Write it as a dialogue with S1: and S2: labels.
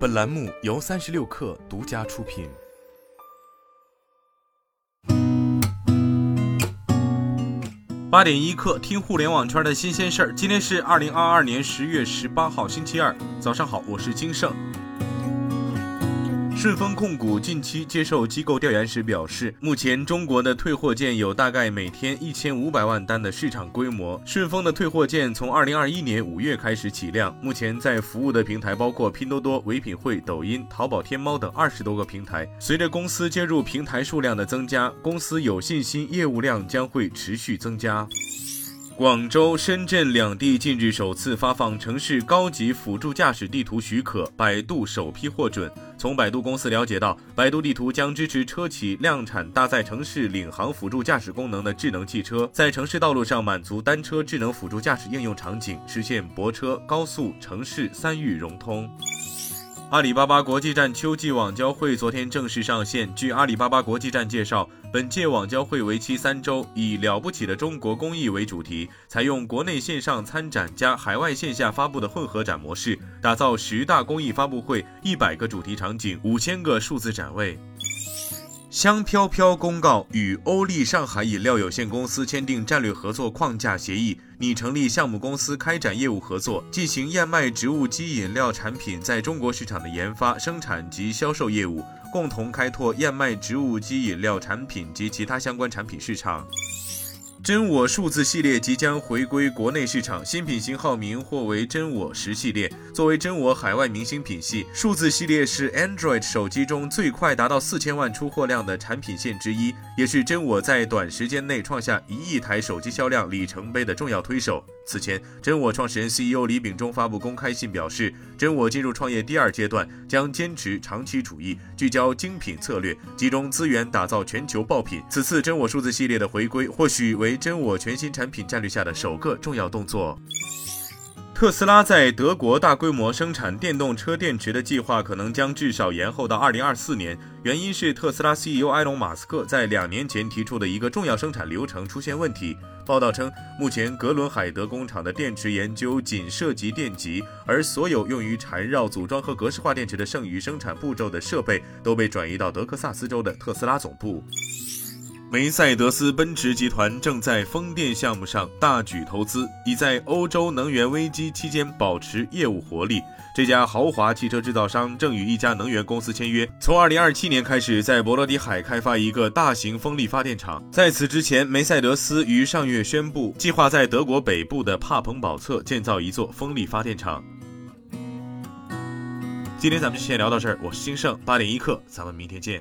S1: 本栏目由三十六氪独家出品。
S2: 八点一刻，听互联网圈的新鲜事儿。今天是二零二二年十月十八号，星期二，早上好，我是金盛。顺丰控股近期接受机构调研时表示，目前中国的退货件有大概每天一千五百万单的市场规模。顺丰的退货件从二零二一年五月开始起量，目前在服务的平台包括拼多多、唯品会、抖音、淘宝天猫等二十多个平台。随着公司接入平台数量的增加，公司有信心业务量将会持续增加。广州、深圳两地近日首次发放城市高级辅助驾驶地图许可，百度首批获准。从百度公司了解到，百度地图将支持车企量产搭载城市领航辅助驾驶功能的智能汽车，在城市道路上满足单车智能辅助驾驶应用场景，实现泊车、高速、城市三域融通。阿里巴巴国际站秋季网交会昨天正式上线。据阿里巴巴国际站介绍，本届网交会为期三周，以“了不起的中国工艺”为主题，采用国内线上参展加海外线下发布的混合展模式，打造十大工艺发布会、一百个主题场景、五千个数字展位。香飘飘公告与欧丽上海饮料有限公司签订战略合作框架协议，拟成立项目公司开展业务合作，进行燕麦植物基饮料产品在中国市场的研发、生产及销售业务，共同开拓燕麦植物基饮料产品及其他相关产品市场。真我数字系列即将回归国内市场，新品型号名或为真我十系列。作为真我海外明星品系，数字系列是 Android 手机中最快达到四千万出货量的产品线之一，也是真我在短时间内创下一亿台手机销量里程碑的重要推手。此前，真我创始人 CEO 李秉忠发布公开信表示，真我进入创业第二阶段，将坚持长期主义，聚焦精品策略，集中资源打造全球爆品。此次真我数字系列的回归，或许为真我全新产品战略下的首个重要动作。特斯拉在德国大规模生产电动车电池的计划可能将至少延后到二零二四年，原因是特斯拉 CEO 埃隆·马斯克在两年前提出的一个重要生产流程出现问题。报道称，目前格伦海德工厂的电池研究仅涉及电极，而所有用于缠绕、组装和格式化电池的剩余生产步骤的设备都被转移到德克萨斯州的特斯拉总部。梅赛德斯奔驰集团正在风电项目上大举投资，以在欧洲能源危机期间保持业务活力。这家豪华汽车制造商正与一家能源公司签约，从2027年开始在波罗的海开发一个大型风力发电厂。在此之前，梅赛德斯于上月宣布，计划在德国北部的帕彭堡侧建造一座风力发电厂。今天咱们就先聊到这儿，我是金盛，八点一刻，咱们明天见。